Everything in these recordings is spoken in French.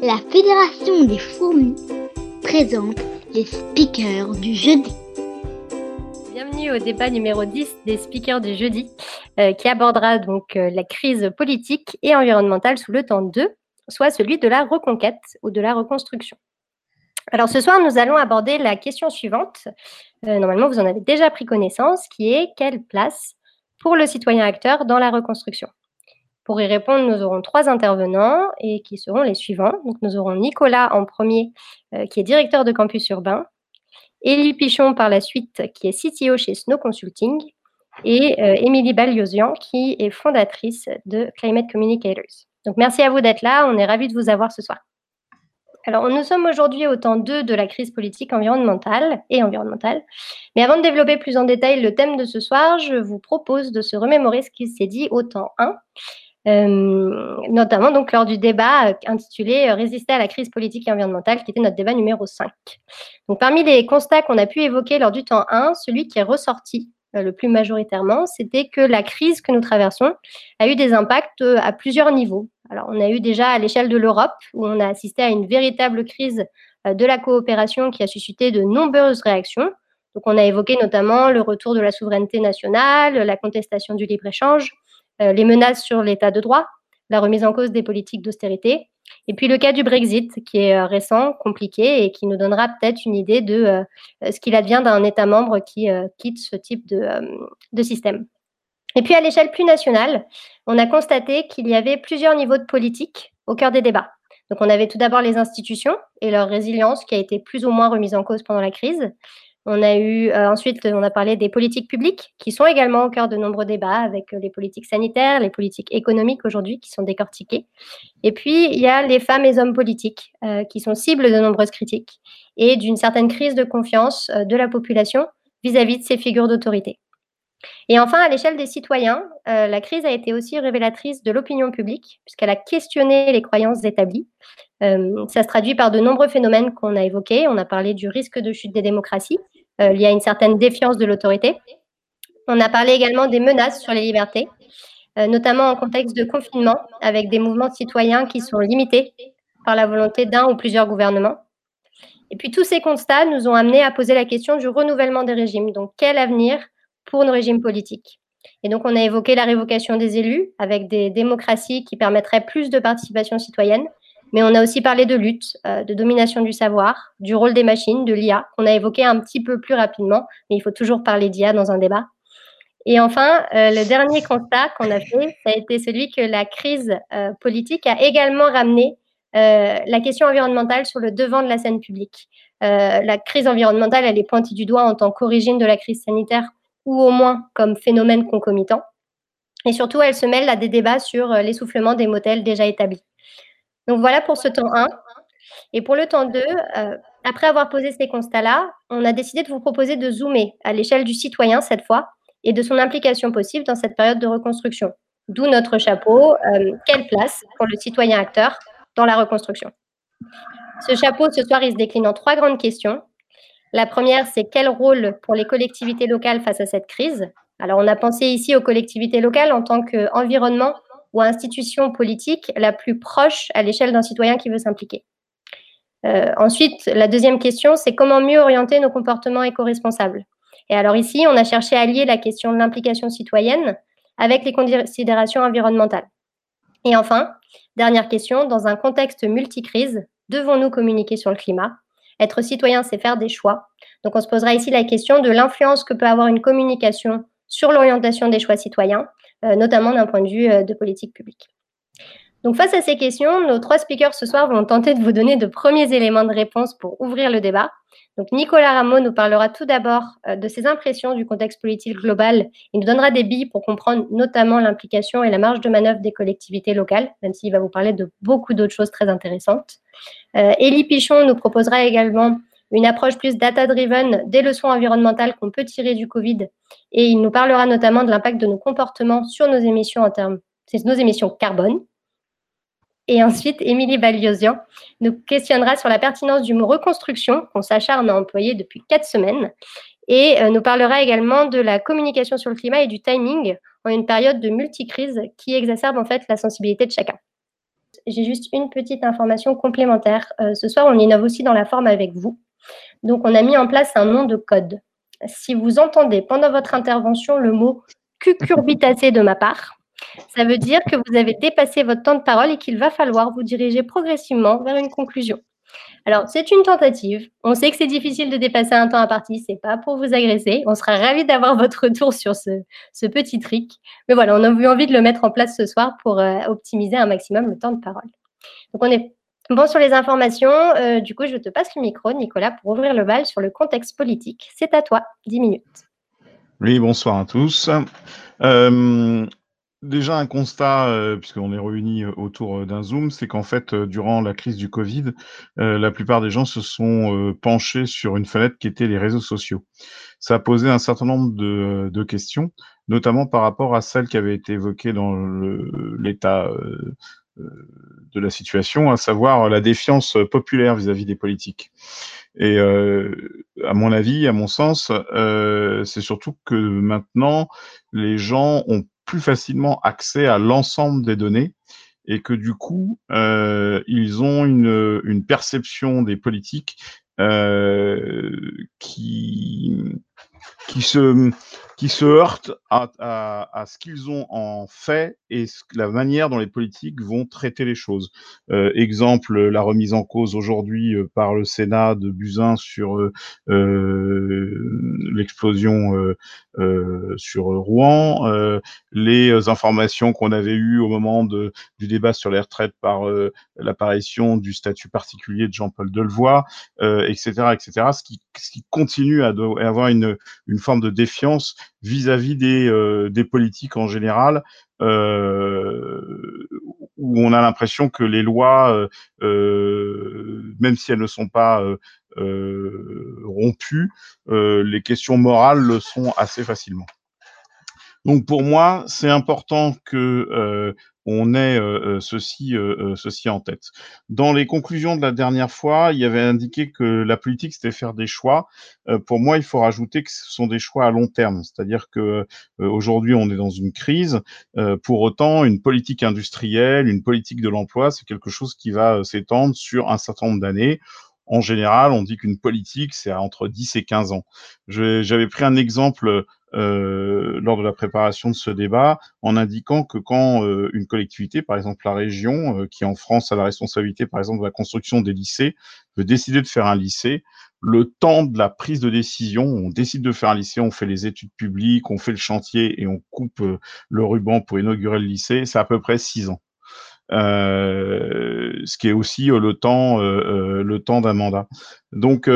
La Fédération des fourmis présente les speakers du jeudi. Bienvenue au débat numéro 10 des speakers du jeudi, euh, qui abordera donc euh, la crise politique et environnementale sous le temps 2, soit celui de la reconquête ou de la reconstruction. Alors ce soir, nous allons aborder la question suivante. Euh, normalement, vous en avez déjà pris connaissance, qui est quelle place pour le citoyen acteur dans la reconstruction? Pour y répondre, nous aurons trois intervenants et qui seront les suivants. Donc, nous aurons Nicolas en premier, euh, qui est directeur de campus urbain, Élie Pichon par la suite, qui est CTO chez Snow Consulting, et euh, Émilie Baliosian, qui est fondatrice de Climate Communicators. Donc, merci à vous d'être là. On est ravis de vous avoir ce soir. Alors, nous sommes aujourd'hui au temps 2 de la crise politique environnementale et environnementale. Mais avant de développer plus en détail le thème de ce soir, je vous propose de se remémorer ce qui s'est dit au temps 1 euh, notamment donc lors du débat euh, intitulé euh, Résister à la crise politique et environnementale, qui était notre débat numéro 5. Donc, parmi les constats qu'on a pu évoquer lors du temps 1, celui qui est ressorti le plus majoritairement, c'était que la crise que nous traversons a eu des impacts à plusieurs niveaux. Alors, on a eu déjà à l'échelle de l'Europe, où on a assisté à une véritable crise de la coopération qui a suscité de nombreuses réactions. Donc, on a évoqué notamment le retour de la souveraineté nationale, la contestation du libre-échange, euh, les menaces sur l'état de droit, la remise en cause des politiques d'austérité, et puis le cas du Brexit, qui est euh, récent, compliqué, et qui nous donnera peut-être une idée de euh, ce qu'il advient d'un État membre qui quitte ce type de système. Et puis à l'échelle plus nationale, on a constaté qu'il y avait plusieurs niveaux de politique au cœur des débats. Donc on avait tout d'abord les institutions et leur résilience qui a été plus ou moins remise en cause pendant la crise. On a eu euh, ensuite, on a parlé des politiques publiques qui sont également au cœur de nombreux débats avec euh, les politiques sanitaires, les politiques économiques aujourd'hui qui sont décortiquées. Et puis, il y a les femmes et hommes politiques euh, qui sont cibles de nombreuses critiques et d'une certaine crise de confiance de la population vis-à-vis de ces figures d'autorité. Et enfin, à l'échelle des citoyens, la crise a été aussi révélatrice de l'opinion publique, puisqu'elle a questionné les croyances établies. ça se traduit par de nombreux phénomènes qu'on a évoqués. On a parlé du risque de chute des démocraties, il y a une certaine défiance de l'autorité. On a parlé également des menaces sur les libertés, euh, notamment en contexte de confinement, avec des mouvements citoyens qui sont limités par la volonté d'un ou plusieurs gouvernements. Et puis tous ces constats nous ont amenés à poser la question du renouvellement des régimes. Donc quel avenir pour nos régimes politiques? Et donc on a évoqué la révocation des élus avec des démocraties qui permettraient plus de participation citoyenne, mais on a aussi parlé de lutte, euh, de domination du savoir, du rôle des machines, de l'IA, qu'on a évoqué un petit peu plus rapidement, mais il faut toujours parler d'IA dans un débat. Et enfin, euh, le dernier constat qu'on a fait, ça a été celui que la crise euh, politique a également ramené la question environnementale sur le devant de la scène publique. la crise environnementale, elle est pointée du doigt en tant qu'origine de la crise sanitaire ou au moins comme phénomène concomitant. Et surtout, elle se mêle à des débats sur l'essoufflement des modèles déjà établis. Donc voilà pour ce temps 1. Et pour le temps 2, euh, après avoir posé ces constats-là, on a décidé de vous proposer de zoomer à l'échelle du citoyen cette fois et de son implication possible dans cette période de reconstruction. D'où notre chapeau, euh, quelle place pour le citoyen acteur dans la reconstruction? Ce chapeau, ce soir, il se décline en trois grandes questions. La première, c'est quel rôle pour les collectivités locales face à cette crise? Alors, on a pensé ici aux collectivités locales en tant qu'environnement ou institution politique la plus proche à l'échelle d'un citoyen qui veut s'impliquer. Euh, ensuite, la deuxième question, c'est comment mieux orienter nos comportements éco-responsables. Et alors ici, on a cherché à lier la question de l'implication citoyenne avec les considérations environnementales. Et enfin, dernière question, dans un contexte multicrise, devons-nous communiquer sur le climat? Être citoyen, c'est faire des choix. Donc on se posera ici la question de l'influence que peut avoir une communication sur l'orientation des choix citoyens notamment d'un point de vue euh, de politique publique. Donc face à ces questions, nos trois speakers ce soir vont tenter de vous donner de premiers éléments de réponse pour ouvrir le débat. Donc Nicolas Rameau nous parlera tout d'abord euh, de ses impressions du contexte politique global. Il nous donnera des billes pour comprendre notamment l'implication et la marge de manœuvre des collectivités locales, même s'il va vous parler de beaucoup d'autres choses très intéressantes. Euh, Élie Pichon nous proposera également une approche plus data-driven des leçons environnementales qu'on peut tirer du Covid. Et il nous parlera notamment de l'impact de nos comportements sur nos émissions en termes, c'est nos émissions carbone. Et ensuite, Émilie Baliosian nous questionnera sur la pertinence du mot reconstruction qu'on s'acharne à employer depuis quatre semaines et euh, nous parlera également de la communication sur le climat et du timing en une période de multicrise qui exacerbe en fait la sensibilité de chacun. j'ai juste une petite information complémentaire. ce soir, on innove aussi dans la forme avec vous. Donc, on a mis en place un nom de code. Si vous entendez pendant votre intervention le mot cucurbitacé de ma part, ça veut dire que vous avez dépassé votre temps de parole et qu'il va falloir vous diriger progressivement vers une conclusion. Alors, c'est une tentative. On sait que c'est difficile de dépasser un temps à partie. C'est pas pour vous agresser. On sera ravis d'avoir votre retour sur ce, petit trick. Mais voilà, on a eu envie de le mettre en place ce soir pour euh, optimiser un maximum le temps de parole. Donc, on est bon sur les informations. Euh, du coup, je te passe le micro, Nicolas, pour ouvrir le bal sur le contexte politique. C'est à toi, 10 minutes. Oui, bonsoir à tous. Euh, Déjà un constat, euh, puisqu'on est réunis autour d'un Zoom, c'est qu'en fait, durant la crise du Covid, la plupart des gens se sont penchés sur une fenêtre qui était les réseaux sociaux. Ça a posé un certain nombre de questions, notamment par rapport à celles qui avaient été évoquées dans l'état de la situation, à savoir la défiance populaire vis-à-vis des politiques. Et à mon avis, à mon sens, c'est surtout que maintenant, les gens ont plus facilement accès à l'ensemble des données et que du coup, euh, ils ont une, une, perception des politiques euh, qui, qui se qui se heurtent à, à, à ce qu'ils ont en fait et la manière dont les politiques vont traiter les choses. Euh, exemple, la remise en cause aujourd'hui euh, par le Sénat de Buzyn sur euh, euh l'explosion euh, sur Rouen, les informations qu'on avait eues au moment de, du débat sur les retraites par l'apparition du statut particulier de Jean-Paul Delevoye, etc., etc., ce qui, ce qui continue à, à avoir une, une forme de défiance vis-à-vis des, euh, des politiques en général, euh, où on a l'impression que les lois, euh, même si elles ne sont pas rompues, les questions morales le sont assez facilement. Donc pour moi, c'est important que on ait euh, euh, ceci, euh, ceci en tête. Dans les conclusions de la dernière fois, il y avait indiqué que la politique, c'était faire des choix. pour moi, il faut rajouter que ce sont des choix à long terme, c'est-à-dire que aujourd'hui, on est dans une crise. pour autant, une politique industrielle, une politique de l'emploi, c'est quelque chose qui va s'étendre sur un certain nombre d'années. En général, on dit qu'une politique, c'est entre 10 et 15 ans. J'avais pris un exemple euh, lors de la préparation de ce débat en indiquant que quand euh, une collectivité, par exemple la région, euh, qui en France a la responsabilité, par exemple, de la construction des lycées, veut décider de faire un lycée, le temps de la prise de décision, on décide de faire un lycée, on fait les études publiques, on fait le chantier et on coupe le ruban pour inaugurer le lycée, c'est à peu près six ans. ce qui est aussi le temps, le temps d'un mandat. Donc,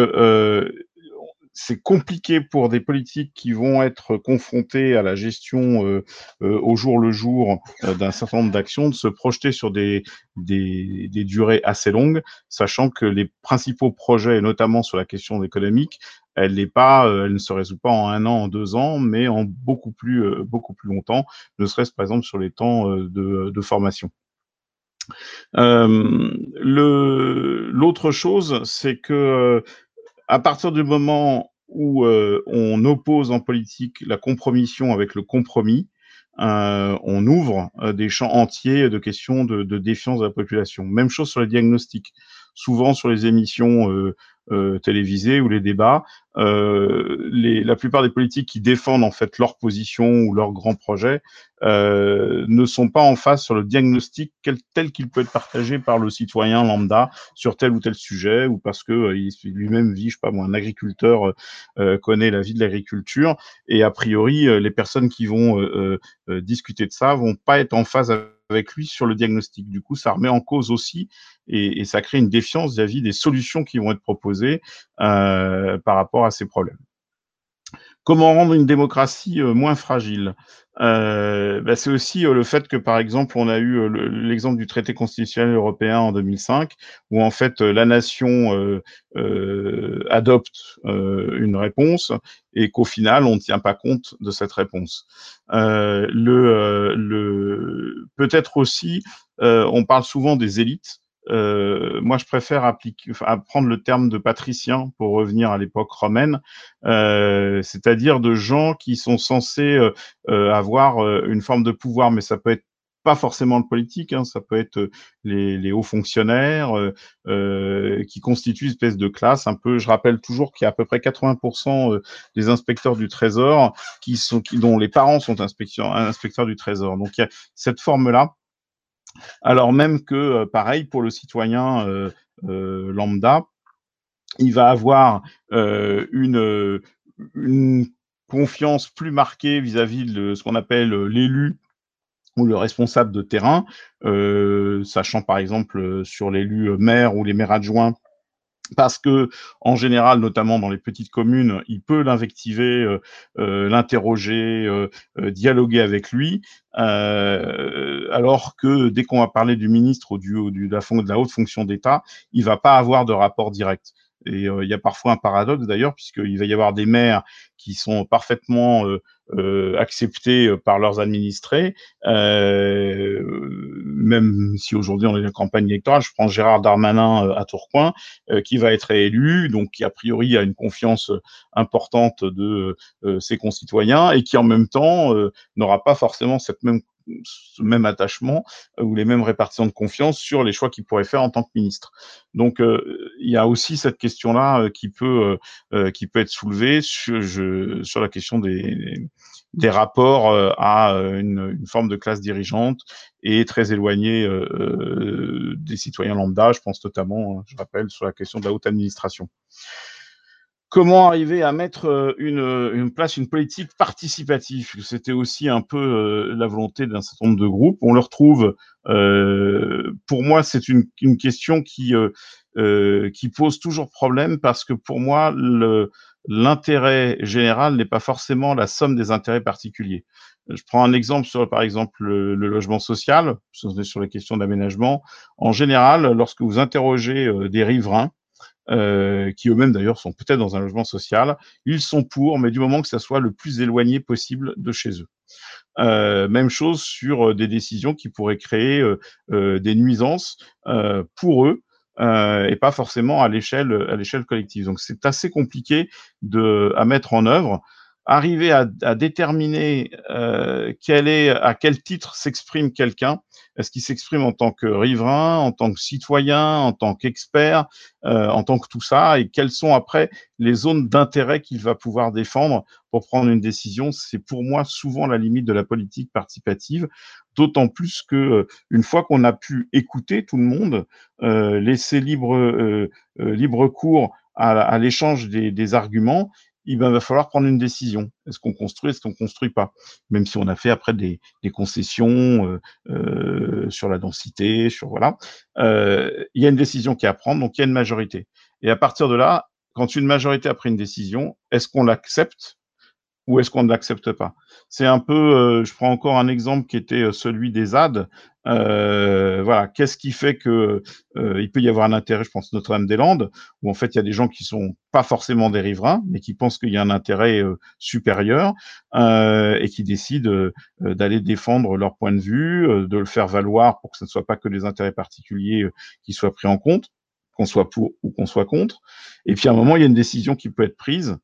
c'est compliqué pour des politiques qui vont être confrontés à la gestion euh, euh, au jour le jour euh, d'un certain nombre d'actions de se projeter sur des, durées assez longues, sachant que les principaux projets, notamment sur la question économique, elle n'est pas, elle ne se résout pas en un an, en deux ans, mais en beaucoup plus, beaucoup plus longtemps, ne serait-ce par exemple sur les temps de formation. L'autre chose, c'est que à partir du moment où euh, on oppose en politique la compromission avec le compromis, euh, on ouvre euh, des champs entiers de questions de, de, défiance de la population. Même chose sur les diagnostics. Souvent sur les émissions euh, ou les débats, euh, la plupart des politiques qui défendent en fait leur position ou leur grand projet euh, ne sont pas en face sur le diagnostic tel qu'il peut être partagé par le citoyen lambda sur tel ou tel sujet ou parce que euh, lui-même vit, je sais pas moi, un agriculteur connaît la vie de l'agriculture et a priori les personnes qui vont discuter de ça vont pas être en phase avec avec lui sur le diagnostic. Du coup, ça remet en cause aussi et, ça crée une défiance vis-à-vis des solutions qui vont être proposées euh, par rapport à ces problèmes. Comment rendre une démocratie euh, moins fragile euh, bah, C'est aussi le fait que, par exemple, on a eu l'exemple du traité constitutionnel européen en 2005, où en fait la nation adopte une réponse et qu'au final, on ne tient pas compte de cette réponse. le peut-être aussi, on parle souvent des élites. Euh, moi, je préfère appliquer, prendre le terme de patricien pour revenir à l'époque romaine, euh, c'est-à-dire de gens qui sont censés euh, avoir une forme de pouvoir, mais ça peut être pas forcément le politique, hein, ça peut être les, hauts fonctionnaires qui constituent une espèce de classe un peu. Je rappelle toujours qu'il y a à peu près 80% des inspecteurs du Trésor qui sont, dont les parents sont inspecteurs, inspecteurs du Trésor. Donc il y a cette forme-là. Alors même que, pareil, pour le citoyen lambda, il va avoir une, une confiance plus marquée vis-à-vis de ce qu'on appelle l'élu ou le responsable de terrain, sachant par exemple sur l'élu maire ou les maires adjoints parce que en général, notamment dans les petites communes, il peut l'invectiver, l'interroger, dialoguer avec lui, alors que dès qu'on va parler du ministre ou du, du de, la, de la haute fonction d'État, il va pas avoir de rapport direct. Et il y a parfois un paradoxe d'ailleurs, puisqu'il va y avoir des maires qui sont parfaitement euh, acceptés par leurs administrés, euh, même si aujourd'hui on est en campagne électorale. Je prends Gérard Darmanin à Tourcoing, qui va être élu, donc qui a priori a une confiance importante de ses concitoyens et qui en même temps n'aura pas forcément cette même ce même attachement euh, ou les mêmes répartitions de confiance sur les choix qu'il pourrait faire en tant que ministre. Donc euh, il y a aussi cette question-là euh, qui peut qui peut être soulevée sur, la question des, des rapports à une, une, forme de classe dirigeante et très éloignée des citoyens lambda. Je pense notamment, hein, je rappelle, sur la question de la haute administration comment arriver à mettre euh, une, euh, une place, une politique participative? C'était aussi un peu euh, la volonté d'un certain nombre de groupes. On le retrouve, pour moi, c'est une, question qui, pose toujours problème parce que pour moi, l'intérêt général n'est pas forcément la somme des intérêts particuliers. Je prends un exemple sur, par exemple, le, le logement social, sur la question d'aménagement. En général, lorsque vous interrogez des riverains, euh, qui eux-mêmes d'ailleurs sont peut-être dans un logement social, ils sont pour, mais du moment que ça soit le plus éloigné possible de chez eux. Euh, même chose sur euh, des décisions qui pourraient créer des nuisances pour eux. et pas forcément à l'échelle collective. Donc c'est assez compliqué à mettre en œuvre arriver à, à déterminer euh, quel est, à quel titre s'exprime quelqu'un. Est-ce qu'il s'exprime en tant que riverain, en tant que citoyen, en tant qu'expert, euh, en tant que tout ça, et quelles sont après les zones d'intérêt qu'il va pouvoir défendre pour prendre une décision? C'est pour moi souvent la limite de la politique participative, d'autant plus que euh, une fois qu'on a pu écouter tout le monde, euh, laisser libre euh, euh, libre cours à, à l'échange des, des arguments, il va falloir prendre une décision. Est-ce qu'on construit, est-ce qu'on construit pas? Même si on a fait après des, concessions euh, euh, sur la densité, sur voilà, euh, il y a une décision qui est à prendre, donc il y a une majorité. Et à partir de là, quand une majorité a pris une décision, est-ce qu'on l'accepte ou est-ce qu'on ne l'accepte pas? C'est un peu, je prends encore un exemple qui était celui des ZAD. Euh, voilà, qu'est-ce qui fait que euh, il peut y avoir un intérêt, je pense Notre-Dame-des-Landes, où en fait il y a des gens qui sont pas forcément des riverains, mais qui pensent qu'il y a un intérêt euh, supérieur et qui décident d'aller défendre leur point de vue, de le faire valoir pour que ce ne soit pas que les intérêts particuliers qui soient pris en compte, qu'on soit pour ou qu'on soit contre. Et puis à un moment, il y a une décision qui peut être prise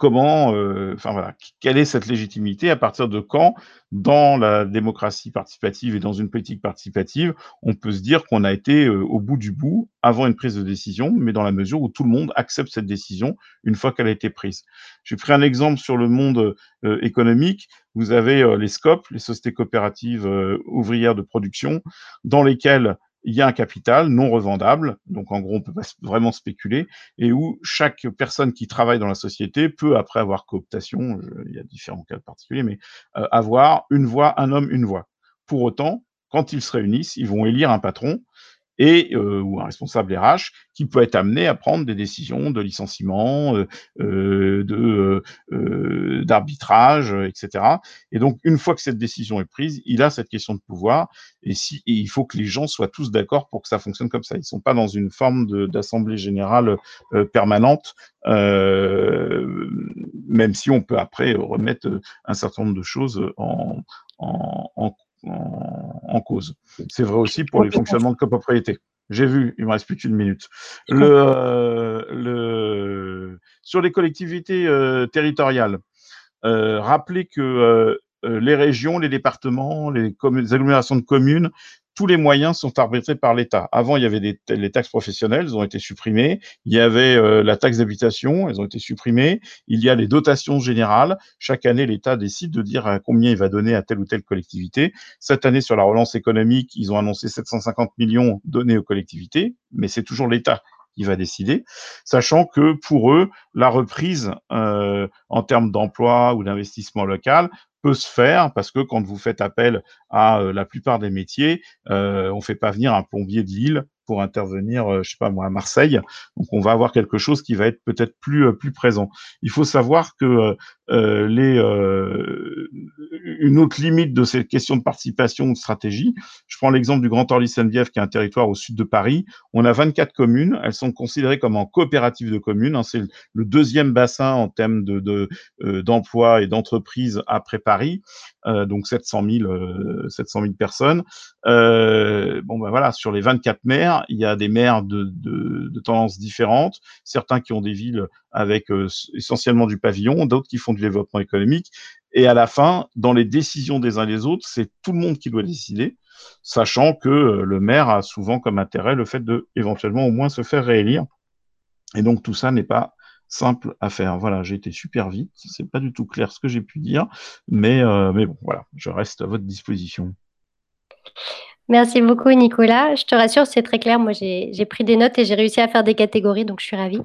comment, euh, enfin voilà, quelle est cette légitimité, à partir de quand, dans la démocratie participative et dans une politique participative, on peut se dire qu'on a été euh, au bout du bout avant une prise de décision, mais dans la mesure où tout le monde accepte cette décision une fois qu'elle a été prise. J'ai pris un exemple sur le monde euh, économique. Vous avez les SCOP, les sociétés coopératives ouvrières de production, dans lesquelles il y a un capital non revendable, donc en gros on peut pas vraiment spéculer, et où chaque personne qui travaille dans la société peut, après avoir cooptation, il y a différents cas particuliers, mais euh, avoir une voix, un homme, une voix. Pour autant, quand ils se réunissent, ils vont élire un patron et euh, ou un responsable RH qui peut être amené à prendre des décisions de licenciement, euh, euh de euh, d'arbitrage, etc. Et donc une fois que cette décision est prise, il a cette question de pouvoir et si il faut que les gens soient tous d'accord pour que ça fonctionne comme ça. Ils sont pas dans une forme d'assemblée générale euh, permanente, même si on peut après remettre un certain nombre de choses en, en, en en, cause. C'est vrai aussi pour les fonctionnements de copropriété. J'ai vu, il me reste plus qu'une minute. Le, euh, le, sur les collectivités euh, territoriales, euh, rappelez que les régions, les départements, les, les agglomérations de communes tous les moyens sont arbitrés par l'État. Avant, il y avait des, les taxes professionnelles, elles ont été supprimées. Il y avait euh, la taxe d'habitation, elles ont été supprimées. Il y a les dotations générales. Chaque année, l'État décide de dire combien il va donner à telle ou telle collectivité. Cette année, sur la relance économique, ils ont annoncé 750 millions donnés aux collectivités, mais c'est toujours l'État qui va décider, sachant que pour eux, la reprise euh, en termes d'emploi ou d'investissement local peut se faire parce que quand vous faites appel à euh, la plupart des métiers, euh, on fait pas venir un plombier de Lille pour intervenir, euh, je sais pas moi, à Marseille. Donc on va avoir quelque chose qui va être peut-être plus euh, plus présent. Il faut savoir que euh, les une autre limite de ces questions de participation ou de stratégie. Je prends l'exemple du Grand Orly Sainte-Bièvre, qui est un territoire au sud de Paris. On a 24 communes. Elles sont considérées comme en coopérative de communes. Hein. C'est le deuxième bassin en termes de d'emploi et d'entreprise après Paris. Euh, donc 700 000, 700 000 personnes. Euh, bon ben voilà, sur les 24 maires, il y a des maires de, de tendances différentes, certains qui ont des villes avec euh, essentiellement du pavillon, d'autres qui font du développement économique. Et à la fin, dans les décisions des uns et des autres, c'est tout le monde qui doit décider, sachant que le maire a souvent comme intérêt le fait de éventuellement au moins se faire réélire. Et donc tout ça n'est pas simple à faire. Voilà, j'ai été super vite, c'est pas du tout clair ce que j'ai pu dire, mais, euh, mais bon, voilà, je reste à votre disposition. Merci beaucoup, Nicolas. Je te rassure, c'est très clair. Moi, j'ai pris des notes et j'ai réussi à faire des catégories, donc je suis ravie.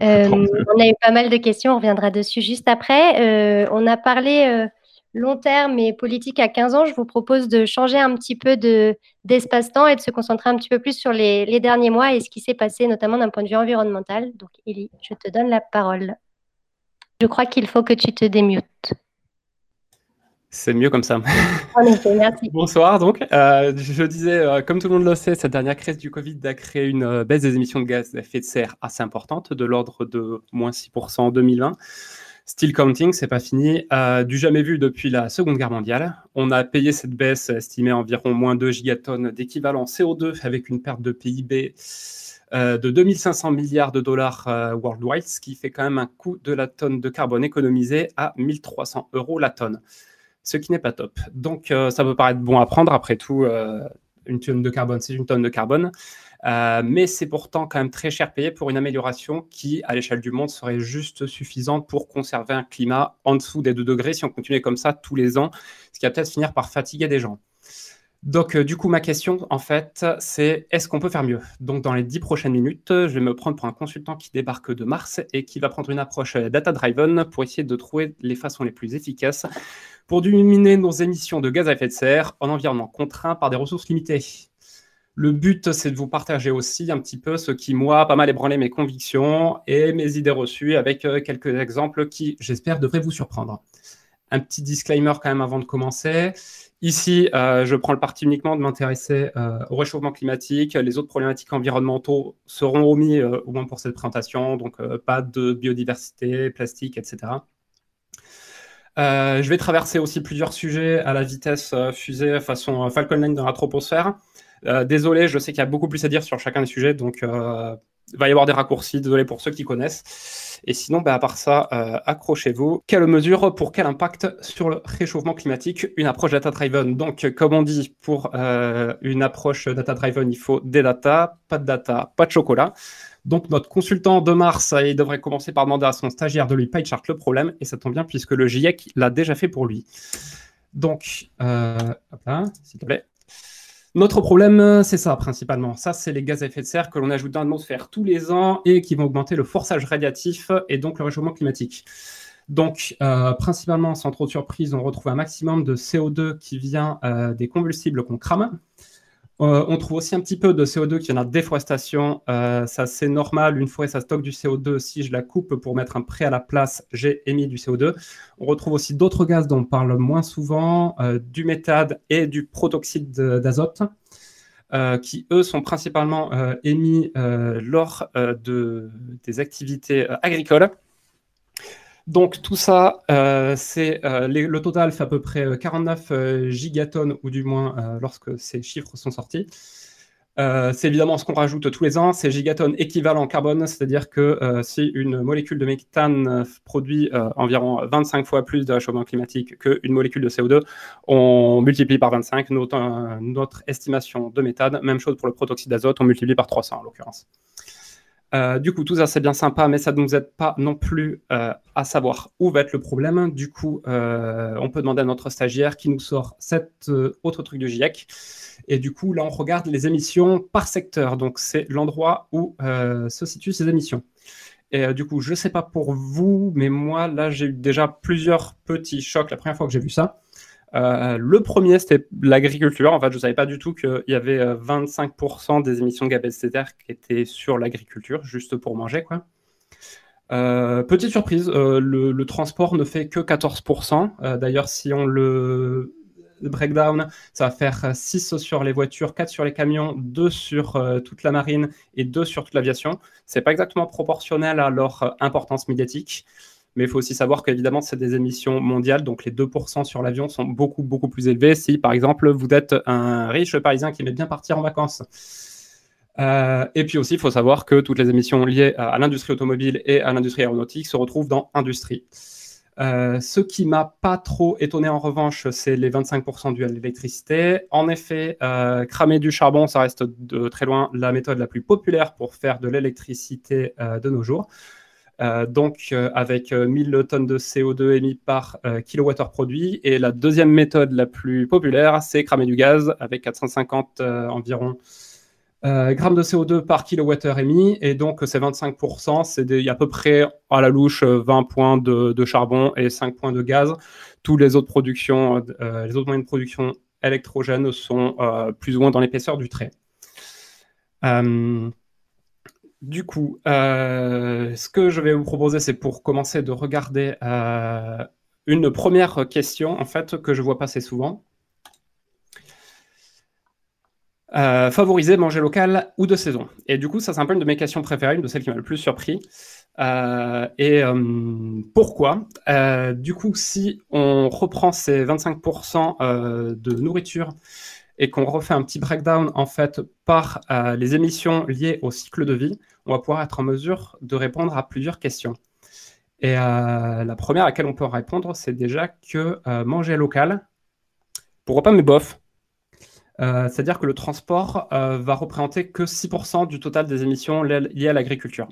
Euh, on a eu pas mal de questions, on reviendra dessus juste après. Euh, on a parlé long terme et politique à 15 ans, je vous propose de changer un petit peu d'espace-temps et de se concentrer un petit peu plus sur les, derniers mois et ce qui s'est passé, notamment d'un point de vue environnemental. Donc, Elie, je te donne la parole. Je crois qu'il faut que tu te démutes. C'est mieux comme ça. En effet, merci. Bonsoir. Donc, euh, je disais, euh, comme tout le monde le sait, cette dernière crise du Covid a créé une euh, baisse des émissions de gaz à effet de serre assez importante, de l'ordre de moins 6% en 2020. Still counting, c'est pas fini. Du jamais vu depuis la Seconde Guerre mondiale. On a payé cette baisse estimée à environ moins 2 gigatonnes d'équivalent CO2 avec une perte de PIB euh, de 2500 milliards de dollars euh, worldwide, ce qui fait quand même un coût de la tonne de carbone économisée à 1300 euros la tonne, ce qui n'est pas top. Donc ça peut paraître bon à prendre, après tout, une tonne de carbone, c'est une tonne de carbone. Euh, mais c'est pourtant quand même très cher payé pour une amélioration qui, à l'échelle du monde, serait juste suffisante pour conserver un climat en dessous des 2 degrés si on continuait comme ça tous les ans, ce qui va peut-être finir par fatiguer des gens. Donc, euh, du coup, ma question, en fait, c'est est-ce qu'on peut faire mieux? Donc, dans les 10 prochaines minutes, je vais me prendre pour un consultant qui débarque de Mars et qui va prendre une approche data-driven pour essayer de trouver les façons les plus efficaces pour diminuer nos émissions de gaz à effet de serre en environnement contraint par des ressources limitées. Le but, c'est de vous partager aussi un petit peu ce qui, moi, pas mal ébranlé mes convictions et mes idées reçues avec euh, quelques exemples qui, j'espère, devraient vous surprendre. Un petit disclaimer quand même avant de commencer. Ici, euh, je prends le parti uniquement de m'intéresser euh, au réchauffement climatique. Les autres problématiques environnementaux seront omis au moins pour cette présentation, donc pas de biodiversité, plastique, etc. je vais traverser aussi plusieurs sujets à la vitesse fusée façon Falcon 9 dans la troposphère. Euh, désolé, je sais qu'il y a beaucoup plus à dire sur chacun des sujets, donc euh, il va y avoir des raccourcis, désolé pour ceux qui connaissent. Et sinon, bah, à part ça, euh, accrochez-vous. Quelle mesure pour quel impact sur le réchauffement climatique Une approche data-driven? Donc, comme on dit, pour une approche data-driven, il faut des data, pas de data, pas de chocolat. Donc, notre consultant de Mars, il devrait commencer par demander à son stagiaire de lui pie chart le problème, et ça tombe bien puisque le GIEC l'a déjà fait pour lui. Donc, hop là, s'il te plaît. Notre problème, c'est ça principalement. Ça, c'est les gaz à effet de serre que l'on ajoute dans l'atmosphère tous les ans et qui vont augmenter le forçage radiatif et donc le réchauffement climatique. Donc, euh, principalement, sans trop de surprise, on retrouve un maximum de CO2 qui vient euh, des combustibles qu'on crame. Euh, on trouve aussi un petit peu de CO2 qui vient de déforestation. Euh, ça, c'est normal. Une forêt, ça stocke du CO2. Si je la coupe pour mettre un prêt à la place, j'ai émis du CO2. On retrouve aussi d'autres gaz dont on parle moins souvent, euh, du méthane et du protoxyde d'azote. qui eux sont principalement émis lors de, des activités agricoles. Donc tout ça, euh, c'est euh, le total fait à peu près 49 euh, gigatonnes, ou du moins lorsque ces chiffres sont sortis. C'est évidemment ce qu'on rajoute tous les ans, c'est gigatonnes équivalent carbone, c'est-à-dire que si une molécule de méthane produit environ 25 fois plus de réchauffement climatique qu'une molécule de CO2, on multiplie par 25 notre, notre, estimation de méthane. Même chose pour le protoxyde d'azote, on multiplie par 300 en l'occurrence. Du coup, tout ça c'est bien sympa, mais ça ne nous aide pas non plus à savoir où va être le problème. Du coup, on peut demander à notre stagiaire qui nous sort cet autre truc de GIEC. Et du coup, là, on regarde les émissions par secteur. Donc, c'est l'endroit où euh, se situent ces émissions. Et euh, du coup, je ne sais pas pour vous, mais moi, là, j'ai eu déjà plusieurs petits chocs la première fois que j'ai vu ça. Euh, le premier, c'était l'agriculture. En fait, je ne savais pas du tout qu'il y avait 25% des émissions de gaz à qui étaient sur l'agriculture, juste pour manger, quoi. petite surprise, le, transport ne fait que 14%. D'ailleurs, si on le breakdown, ça va faire 6 sur les voitures, 4 sur les camions, 2 sur euh, toute la marine et 2 sur toute l'aviation. C'est pas exactement proportionnel à leur euh, importance médiatique. Mais il faut aussi savoir qu'évidemment, c'est des émissions mondiales, donc les 2% sur l'avion sont beaucoup, beaucoup plus élevés si, par exemple, vous êtes un riche parisien qui aime bien partir en vacances. Euh, et puis aussi, il faut savoir que toutes les émissions liées à l'industrie automobile et à l'industrie aéronautique se retrouvent dans industrie. Euh, ce qui m'a pas trop étonné en revanche, c'est les 25% dû à l'électricité. En effet, euh, cramer du charbon, ça reste de très loin la méthode la plus populaire pour faire de l'électricité de nos jours. Donc, avec 1000 tonnes de CO2 émis par kilowattheure produit. Et la deuxième méthode la plus populaire, c'est cramer du gaz avec 450 environ euh, grammes de CO2 par kilowattheure émis, et donc ces 25%, c'est à peu près à la louche 20 points de, charbon et 5 points de gaz. Toutes les autres productions, euh, les autres moyens de production électrogènes sont euh, plus ou moins dans l'épaisseur du trait. Du coup, ce que je vais vous proposer, c'est pour commencer de regarder une première question, en fait, que je vois passer souvent. Euh, favoriser manger local ou de saison. Et du coup, ça c'est un peu une de mes questions préférées, une de celles qui m'a le plus surpris. Euh, et euh, pourquoi? Du coup, si on reprend ces 25% de nourriture et qu'on refait un petit breakdown en fait par les émissions liées au cycle de vie, on va pouvoir être en mesure de répondre à plusieurs questions. Et la première à laquelle on peut répondre, c'est déjà que manger local, pourquoi pas mes bof euh, c'est-à-dire que le transport euh, va représenter que 6% du total des émissions liées à l'agriculture.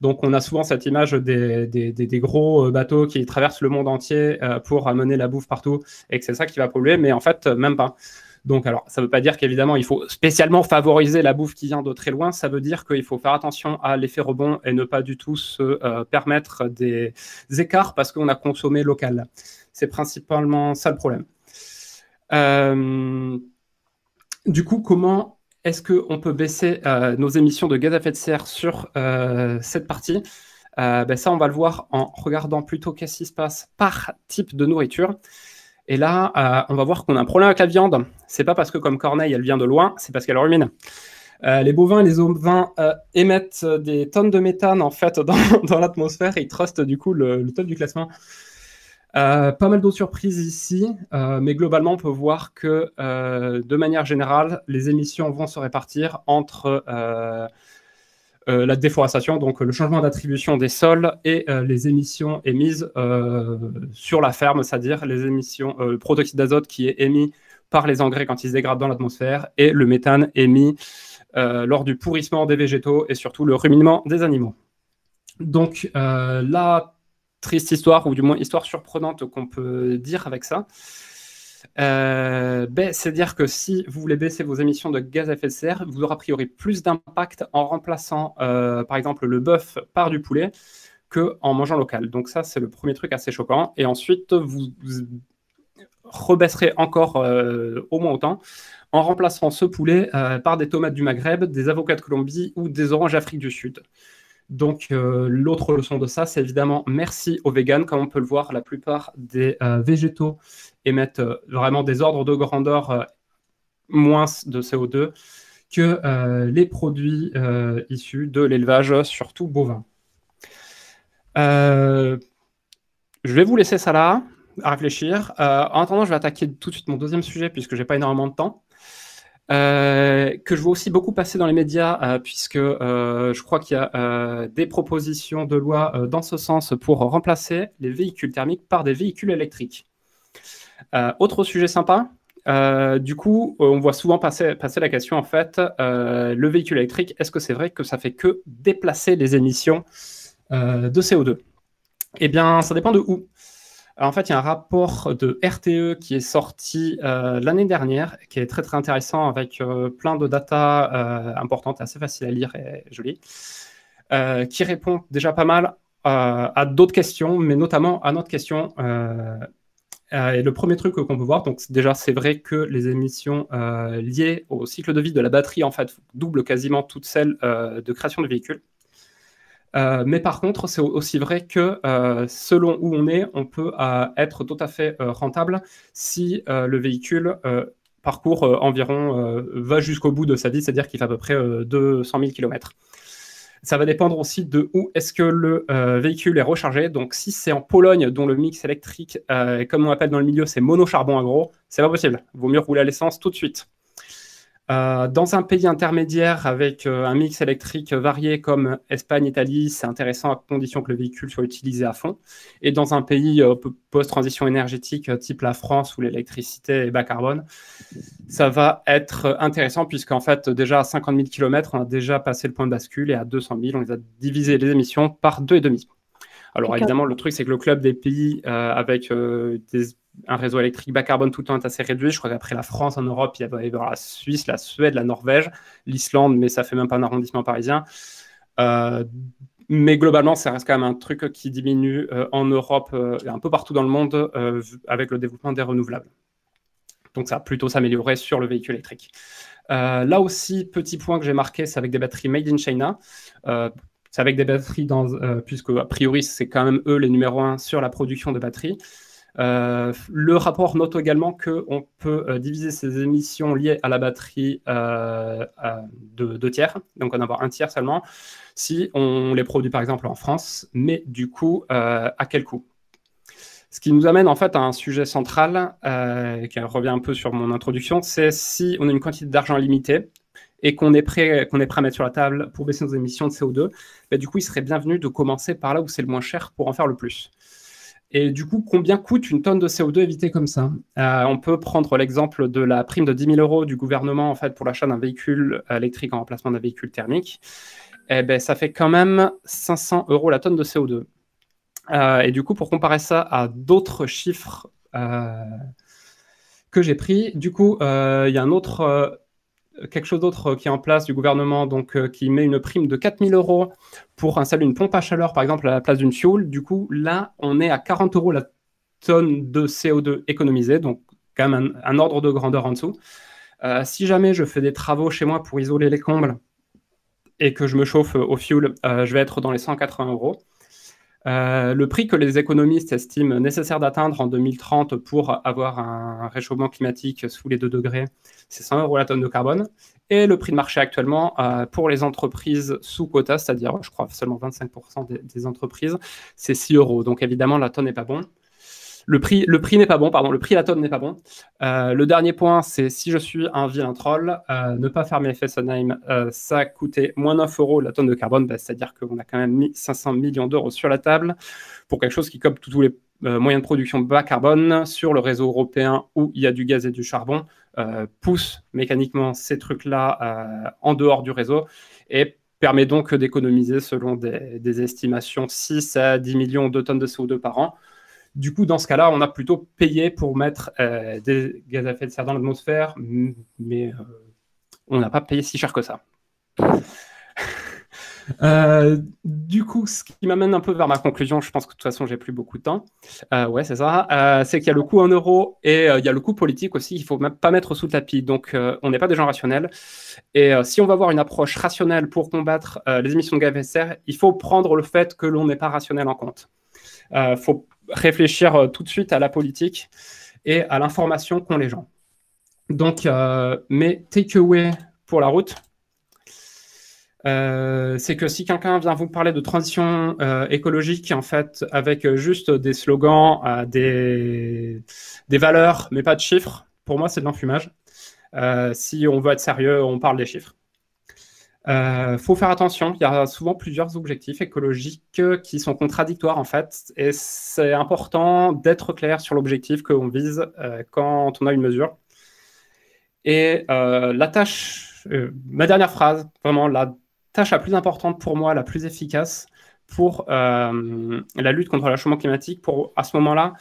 Donc on a souvent cette image des, gros euh, bateaux qui traversent le monde entier pour amener la bouffe partout et que c'est ça qui va polluer, mais en fait, même pas. Donc, alors, ça ne veut pas dire qu'évidemment, il faut spécialement favoriser la bouffe qui vient de très loin. Ça veut dire qu'il faut faire attention à l'effet rebond et ne pas du tout se permettre des écarts parce qu'on a consommé local. C'est principalement ça le problème. Euh, du coup, comment est-ce qu'on peut baisser euh, nos émissions de gaz à effet de serre sur euh, cette partie? Euh, ben Ça, on va le voir en regardant plutôt qu'est-ce qui se passe par type de nourriture. Et là, on va voir qu'on a un problème avec la viande. C'est pas parce que comme Corneille, elle vient de loin, c'est parce qu'elle rumine. les bovins et les ovins émettent des tonnes de méthane en fait dans, l'atmosphère et ils trustent du coup le top du classement. Euh, pas mal d'autres surprises ici, euh, mais globalement, on peut voir que euh, de manière générale, les émissions vont se répartir entre la déforestation, donc le changement d'attribution des sols, et les émissions émises sur la ferme, c'est-à-dire les émissions, le protoxyde d'azote qui est émis par les engrais quand ils se dégradent dans l'atmosphère, et le méthane émis lors du pourrissement des végétaux et surtout le ruminement des animaux. Donc là, triste histoire, ou du moins histoire surprenante qu'on peut dire avec ça, euh, ben, c'est dire que si vous voulez baisser vos émissions de gaz à effet de serre, vous aurez a priori plus d'impact en remplaçant, euh, par exemple, le bœuf par du poulet que en mangeant local. Donc ça, c'est le premier truc assez choquant. Et ensuite, vous, rebaisserez encore euh, au moins autant en remplaçant ce poulet par des tomates du Maghreb, des avocats de Colombie ou des oranges d'Afrique du Sud. Donc, euh, l'autre leçon de ça, c'est évidemment merci aux véganes. Comme on peut le voir, la plupart des euh, végétaux émettent euh, vraiment des ordres de grandeur moins de CO2 que les produits issus de l'élevage, surtout bovin. je vais vous laisser ça là, à réfléchir. en attendant, je vais attaquer tout de suite mon deuxième sujet puisque je n'ai pas énormément de temps. Euh, que je vois aussi beaucoup passer dans les médias, euh, puisque euh, je crois qu'il y a des propositions de loi dans ce sens pour remplacer les véhicules thermiques par des véhicules électriques. autre sujet sympa, du coup, on voit souvent passer, passer la question, en fait, le véhicule électrique, est-ce que c'est vrai que ça fait que déplacer les émissions de CO2 Eh bien, ça dépend de où en fait, il y a un rapport de RTE qui est sorti euh, l'année dernière, qui est très très intéressant avec euh, plein de data euh, importantes, assez facile à lire et jolies, qui répond déjà pas mal à d'autres questions, mais notamment à notre question. et le premier truc qu'on peut voir, donc déjà c'est vrai que les émissions liées au cycle de vie de la batterie en fait doublent quasiment toutes celles de création de véhicules. Euh, mais par contre, c'est aussi vrai que euh, selon où on est, on peut euh, être tout à fait rentable si le véhicule parcourt environ, va jusqu'au bout de sa vie, c'est-à-dire qu'il fait à peu près 200 000 km. Ça va dépendre aussi de où est-ce que le véhicule est rechargé. Donc, si c'est en Pologne, dont le mix électrique, comme on appelle dans le milieu, c'est mono-charbon agro, c'est pas possible. Vaut mieux rouler à l'essence tout de suite. Euh, dans un pays intermédiaire avec euh, un mix électrique varié comme Espagne, Italie, c'est intéressant à condition que le véhicule soit utilisé à fond. Et dans un pays euh, post-transition énergétique type la France où l'électricité est bas carbone, ça va être intéressant puisqu'en fait déjà à 50 000 km, on a déjà passé le point de bascule et à 200 000, on les a divisé les émissions par 2,5. Alors évidemment, le truc, c'est que le club des pays avec des un réseau électrique bas carbone tout le temps est assez réduit. Je crois qu'après la France, en Europe, il y a la Suisse, la Suède, la Norvège, l'Islande, mais ça fait même pas un arrondissement parisien. Euh, mais globalement, ça reste quand même un truc qui diminue euh, en Europe euh, et un peu partout dans le monde avec le développement des renouvelables. Donc ça va plutôt s'améliorer sur le véhicule électrique. là aussi, petit point que j'ai marqué, c'est avec des batteries made in China. c'est avec des batteries, dans, puisque a priori, c'est quand même eux les numéros un sur la production de batteries. Euh, le rapport note également qu'on peut euh, diviser ces émissions liées à la batterie euh, de deux tiers, donc en avoir un tiers seulement, si on les produit par exemple en France, mais du coup, à quel coût? Ce qui nous amène en fait à un sujet central qui revient un peu sur mon introduction, c'est si on a une quantité d'argent limitée et qu'on est, prêt, est prêt à mettre sur la table pour baisser nos émissions de CO2, bah, du coup, il serait bienvenu de commencer par là où c'est le moins cher pour en faire le plus. Et du coup, combien coûte une tonne de CO2 évitée comme ça? Euh, On peut prendre l'exemple de la prime de 10 000 euros du gouvernement en fait, pour l'achat d'un véhicule électrique en remplacement d'un véhicule thermique. Eh ben, ça fait quand même 500 euros la tonne de CO2. Euh, et du coup, pour comparer ça à d'autres chiffres euh, que j'ai pris, du coup, il y a un autre quelque chose d'autre qui est en place du gouvernement, donc euh, qui met une prime de 4000 euros pour installer une pompe à chaleur, par exemple, à la place d'une fuel. Du coup, là, on est à 40 euros la tonne de CO2 économisée, donc quand même un, ordre de grandeur en dessous. Euh, si jamais je fais des travaux chez moi pour isoler les combles et que je me chauffe au euh, je vais être dans les 180 euros. Euh, le prix que les économistes estiment nécessaire d'atteindre en 2030 pour avoir un réchauffement climatique sous les 2 degrés, c'est 100 euros la tonne de carbone. Et le prix de marché actuellement euh, pour les entreprises sous quota, c'est-à-dire, je crois, seulement 25% des, des, entreprises, c'est 6 euros. Donc évidemment, la tonne n'est pas bon. Le prix, le n'est pas bon, le prix la tonne n'est pas bon. Euh, le dernier point, c'est si je suis un vilain troll, euh, ne pas faire mes Fessenheim, euh, ça coûtait moins 9 euros la tonne de carbone, bah, c'est-à-dire qu'on a quand même mis 500 millions d'euros sur la table pour quelque chose qui, comme tous les moyens de production bas carbone sur le réseau européen où il y a du gaz et du charbon, pousse mécaniquement ces trucs-là en dehors du réseau et permet donc d'économiser, selon des, des estimations, 6 à 10 millions de tonnes de CO2 par an. Du coup, dans ce cas-là, on a plutôt payé pour mettre euh, des gaz à effet de serre dans l'atmosphère, mais euh, on n'a pas payé si cher que ça. Euh, du coup, ce qui m'amène un peu vers ma conclusion, je pense que de toute façon, j'ai plus beaucoup de temps. ouais, c'est ça. c'est qu'il y a le coût en euros et il y a le coût politique aussi. Il faut même pas mettre sous le tapis. Donc, on n'est pas des gens rationnels. Et si on va avoir une approche rationnelle pour combattre les émissions de gaz à effet de serre, il faut prendre le fait que l'on n'est pas rationnel en compte. Il faut réfléchir euh, tout de suite à la politique et à l'information qu'ont les gens. Donc, euh, mes takeaway pour la route, euh, c'est que si quelqu'un vient vous parler de transition écologique, en fait, avec juste des slogans, des valeurs, mais pas de chiffres, pour moi, c'est de l'enfumage. si on veut être sérieux, on parle des chiffres. Il faut faire attention, il y a souvent plusieurs objectifs écologiques qui sont contradictoires en fait, et c'est important d'être clair sur l'objectif qu'on vise quand on a une mesure. Et la tâche, ma dernière phrase, vraiment la tâche la plus importante pour moi, la plus efficace pour euh, la lutte contre le changement climatique, pour, à ce moment-là,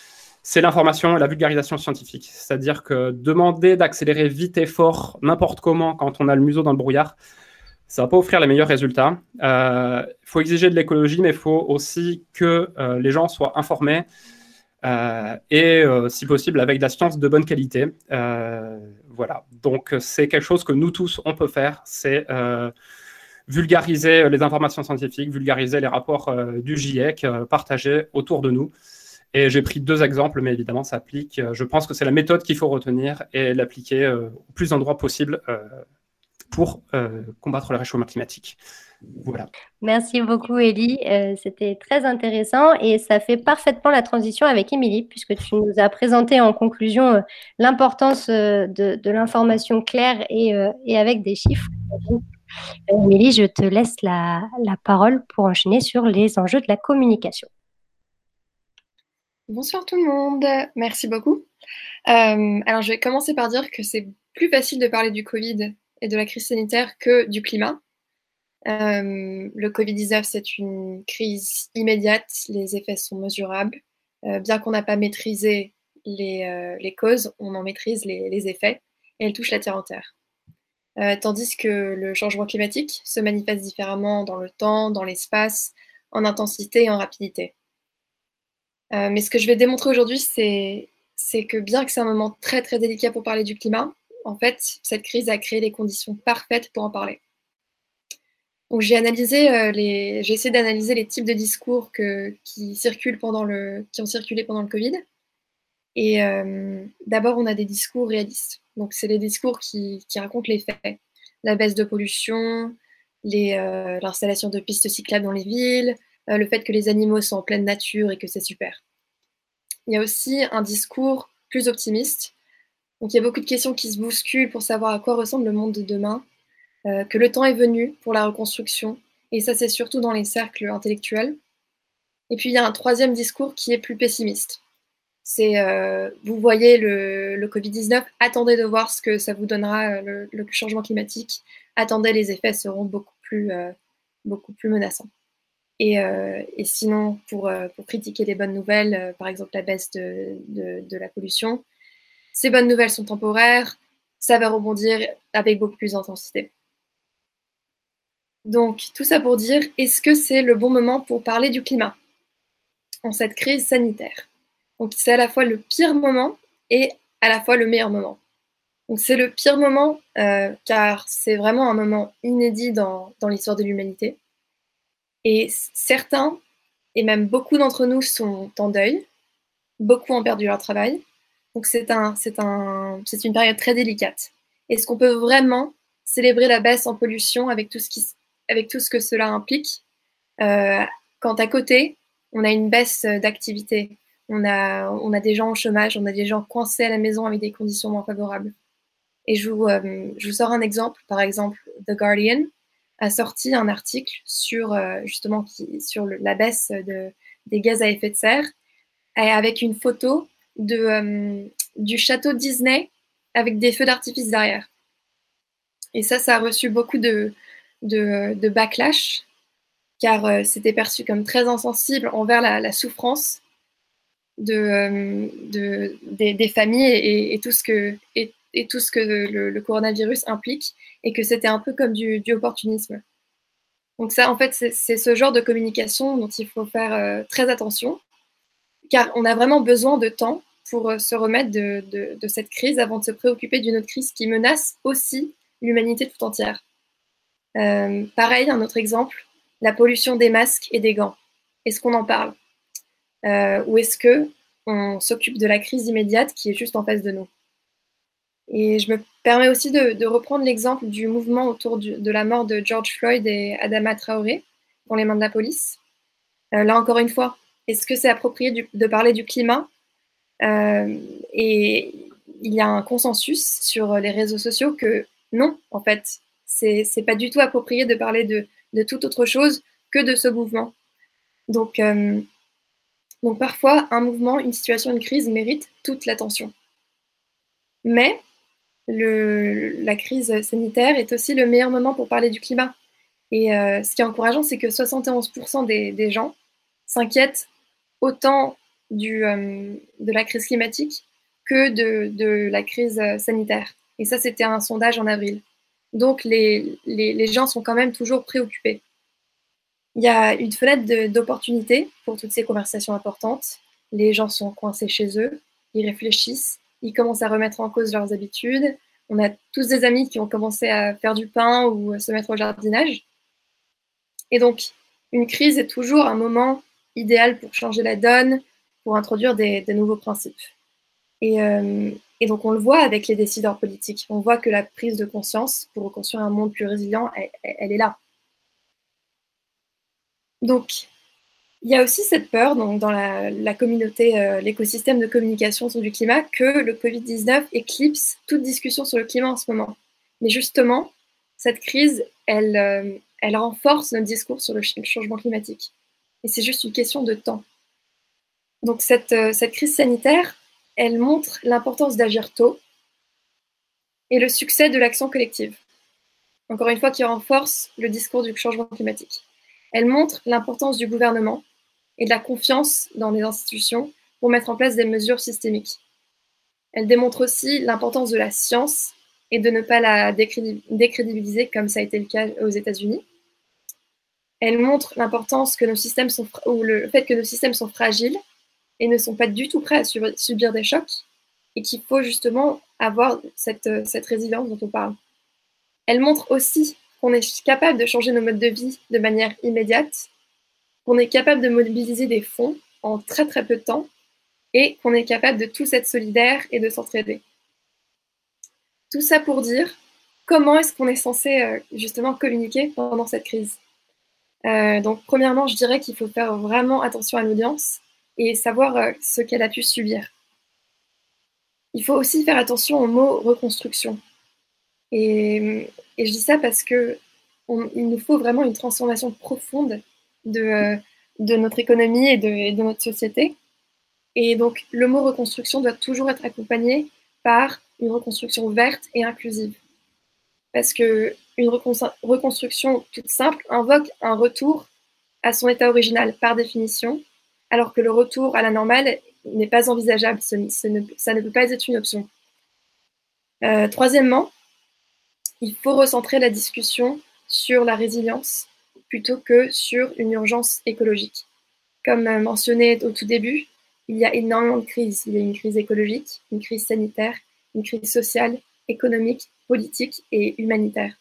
c'est l'information et la vulgarisation scientifique. C'est-à-dire que demander d'accélérer vite et fort, n'importe comment, quand on a le museau dans le brouillard, ça ne va pas offrir les meilleurs résultats. Il euh, faut exiger de l'écologie, mais il faut aussi que euh, les gens soient informés et, si possible, avec de la science de bonne qualité. voilà. Donc, c'est quelque chose que nous tous, on peut faire. C'est vulgariser euh, les informations scientifiques, vulgariser les rapports euh, du GIEC, euh, partager autour de nous. Et j'ai pris deux exemples, mais évidemment, ça applique. Je pense que c'est la méthode qu'il faut retenir et l'appliquer au plus d'endroits possible pour combattre le réchauffement climatique. Voilà. Merci beaucoup, Elie. C'était très intéressant et ça fait parfaitement la transition avec Émilie, puisque tu nous as présenté en conclusion l'importance de, l'information claire et, et, avec des chiffres. Émilie, je te laisse la, parole pour enchaîner sur les enjeux de la communication. Bonsoir tout le monde, merci beaucoup. Euh, alors je vais commencer par dire que c'est plus facile de parler du Covid et de la crise sanitaire que du climat. Euh, le Covid-19, c'est une crise immédiate, les effets sont mesurables. Euh, bien qu'on n'a pas maîtrisé les, causes, on en maîtrise les, les effets et elle touche la Terre entière. Euh, tandis que le changement climatique se manifeste différemment dans le temps, dans l'espace, en intensité et en rapidité. Euh, mais ce que je vais démontrer aujourd'hui, c'est, que bien que c'est un moment très très délicat pour parler du climat, en fait, cette crise a créé les conditions parfaites pour en parler. euh, j'ai essayé d'analyser les types de discours qui ont circulé pendant le Covid. Et d'abord, on a des discours réalistes. Donc, c'est les discours qui, racontent les faits. La baisse de pollution, euh, l'installation de pistes cyclables dans les villes, euh, le fait que les animaux sont en pleine nature et que c'est super. Il y a aussi un discours plus optimiste. Donc, il y a beaucoup de questions qui se bousculent pour savoir à quoi ressemble le monde de demain, euh, que le temps est venu pour la reconstruction. Et ça, c'est surtout dans les cercles intellectuels. Et puis, il y a un troisième discours qui est plus pessimiste c'est euh, vous voyez le, Covid-19, attendez de voir ce que ça vous donnera euh, le, changement climatique, attendez les effets seront beaucoup plus, beaucoup plus menaçants. Et, sinon, pour, critiquer les bonnes nouvelles, par exemple la baisse de, de, la pollution, ces bonnes nouvelles sont temporaires, ça va rebondir avec beaucoup plus d'intensité. Donc, tout ça pour dire, est-ce que c'est le bon moment pour parler du climat en cette crise sanitaire? Donc c'est à la fois le pire moment et à la fois le meilleur moment. Donc c'est le pire moment euh, car c'est vraiment un moment inédit dans, l'histoire de l'humanité. Et certains, et même beaucoup d'entre nous, sont en deuil. Beaucoup ont perdu leur travail. Donc c'est un, un, une période très délicate. Est-ce qu'on peut vraiment célébrer la baisse en pollution avec tout ce, qui, avec tout ce que cela implique? Euh, quand à côté, on a une baisse d'activité on a, on a des gens au chômage, on a des gens coincés à la maison avec des conditions moins favorables. Et je vous, euh, je vous sors un exemple. Par exemple, The Guardian a sorti un article sur euh, justement sur la baisse de, des gaz à effet de serre avec une photo de, euh, du château Disney avec des feux d'artifice derrière. Et ça, ça a reçu beaucoup de, de, de backlash car c'était perçu comme très insensible envers la, souffrance euh, de, des, familles et, tout ce que, et, tout ce que le, coronavirus implique, et que c'était un peu comme du, opportunisme. Donc ça, en fait, c'est ce genre de communication dont il faut faire euh, très attention, car on a vraiment besoin de temps pour euh, se remettre de, cette crise avant de se préoccuper d'une autre crise qui menace aussi l'humanité tout entière. pareil, un autre exemple, la pollution des masques et des gants. Est-ce qu'on en parle? Euh, ou est-ce que on s'occupe de la crise immédiate qui est juste en face de nous? Et je me permets aussi de, reprendre l'exemple du mouvement autour de la mort de George Floyd et Adama Traoré dans les mains de la police. Euh, là encore une fois, est-ce que c'est approprié de parler du climat? Euh, Et il y a un consensus sur les réseaux sociaux que non, en fait, c'est c'est pas du tout approprié de parler de, toute autre chose que de ce mouvement. Donc, euh, donc parfois, un mouvement, une situation, une crise mérite toute l'attention. Mais la crise sanitaire est aussi le meilleur moment pour parler du climat. Et euh, ce qui est encourageant, c'est que 71% des, des, gens s'inquiètent autant euh, de la crise climatique que de, la crise sanitaire. Et ça, c'était un sondage en avril. Donc les, gens sont quand même toujours préoccupés. Il y a une fenêtre d'opportunité pour toutes ces conversations importantes. Les gens sont coincés chez eux, ils réfléchissent, ils commencent à remettre en cause leurs habitudes. On a tous des amis qui ont commencé à faire du pain ou à se mettre au jardinage. Et donc, une crise est toujours un moment idéal pour changer la donne, pour introduire des, nouveaux principes. Et, euh, et, donc, on le voit avec les décideurs politiques. On voit que la prise de conscience pour reconstruire un monde plus résilient, elle, est là. Donc, il y a aussi cette peur donc, dans la, communauté, euh, l'écosystème de communication sur du climat, que le Covid-19 éclipse toute discussion sur le climat en ce moment. Mais justement, cette crise, elle, euh, renforce notre discours sur le, changement climatique. Et c'est juste une question de temps. Donc cette, euh, cette crise sanitaire, elle montre l'importance d'agir tôt et le succès de l'action collective. Encore une fois, qui renforce le discours du changement climatique. Elle montre l'importance du gouvernement et de la confiance dans les institutions pour mettre en place des mesures systémiques. Elle démontre aussi l'importance de la science et de ne pas la décrédibiliser comme ça a été le cas aux États-Unis. Elle montre l'importance que nos systèmes sont ou le fait que nos systèmes sont fragiles et ne sont pas du tout prêts à subir des chocs et qu'il faut justement avoir cette, cette résilience dont on parle. Elle montre aussi qu'on est capable de changer nos modes de vie de manière immédiate, qu'on est capable de mobiliser des fonds en très très peu de temps et qu'on est capable de tous être solidaires et de s'entraider. Tout ça pour dire comment est-ce qu'on est censé euh, justement communiquer pendant cette crise? Euh, donc premièrement, je dirais qu'il faut faire vraiment attention à l'audience et savoir euh, ce qu'elle a pu subir. Il faut aussi faire attention au mot reconstruction. Et, je dis ça parce que on, il nous faut vraiment une transformation profonde de, euh, notre économie et de, notre société. Et donc, le mot reconstruction doit toujours être accompagné par une reconstruction verte et inclusive. Parce que une reconstruction toute simple invoque un retour à son état original par définition, alors que le retour à la normale n'est pas envisageable, ça ne peut pas être une option. Euh, troisièmement, il faut recentrer la discussion sur la résilience plutôt que sur une urgence écologique. Comme mentionné au tout début, il y a énormément de crises. Il y a une crise écologique, une crise sanitaire, une crise sociale, économique, politique et humanitaire.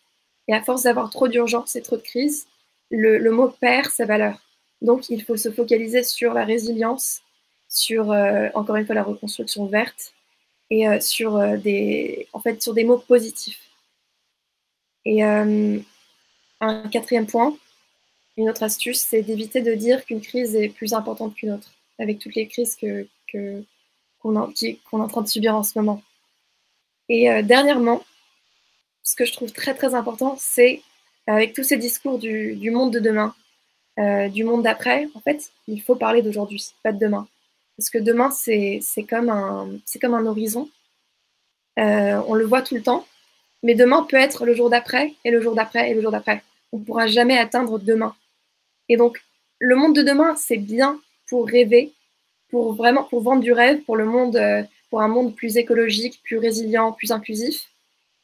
Et à force d'avoir trop d'urgence et trop de crises, le, mot perd sa valeur. Donc il faut se focaliser sur la résilience, sur euh, encore une fois la reconstruction verte et euh, sur euh, des en fait sur des mots positifs. Et un quatrième point, une autre astuce, c'est d'éviter de dire qu'une crise est plus importante qu'une autre, avec toutes les crises que, qu'on, est en train de subir en ce moment. Et dernièrement, ce que je trouve très très important, c'est avec tous ces discours du, monde de demain, euh, du monde d'après, en fait, il faut parler d'aujourd'hui, pas de demain. Parce que demain, c'est, comme, un, comme un horizon. Euh, on le voit tout le temps, mais demain peut être le jour d'après, et le jour d'après, et le jour d'après. On ne pourra jamais atteindre demain. Et donc, le monde de demain, c'est bien pour rêver, pour vraiment pour vendre du rêve, pour le monde, euh, pour un monde plus écologique, plus résilient, plus inclusif.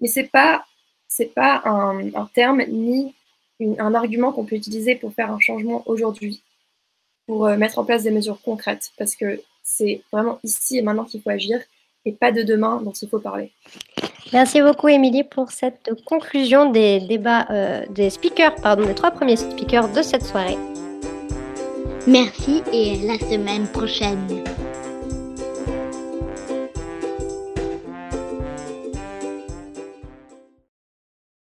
Mais c'est pas c'est pas un, un, terme ni une, un argument qu'on peut utiliser pour faire un changement aujourd'hui, pour euh, mettre en place des mesures concrètes, parce que c'est vraiment ici et maintenant qu'il faut agir et pas de demain dont il faut parler. Merci beaucoup, Émilie, pour cette conclusion des débats euh, des speakers, pardon, des trois premiers speakers de cette soirée. Merci et à la semaine prochaine.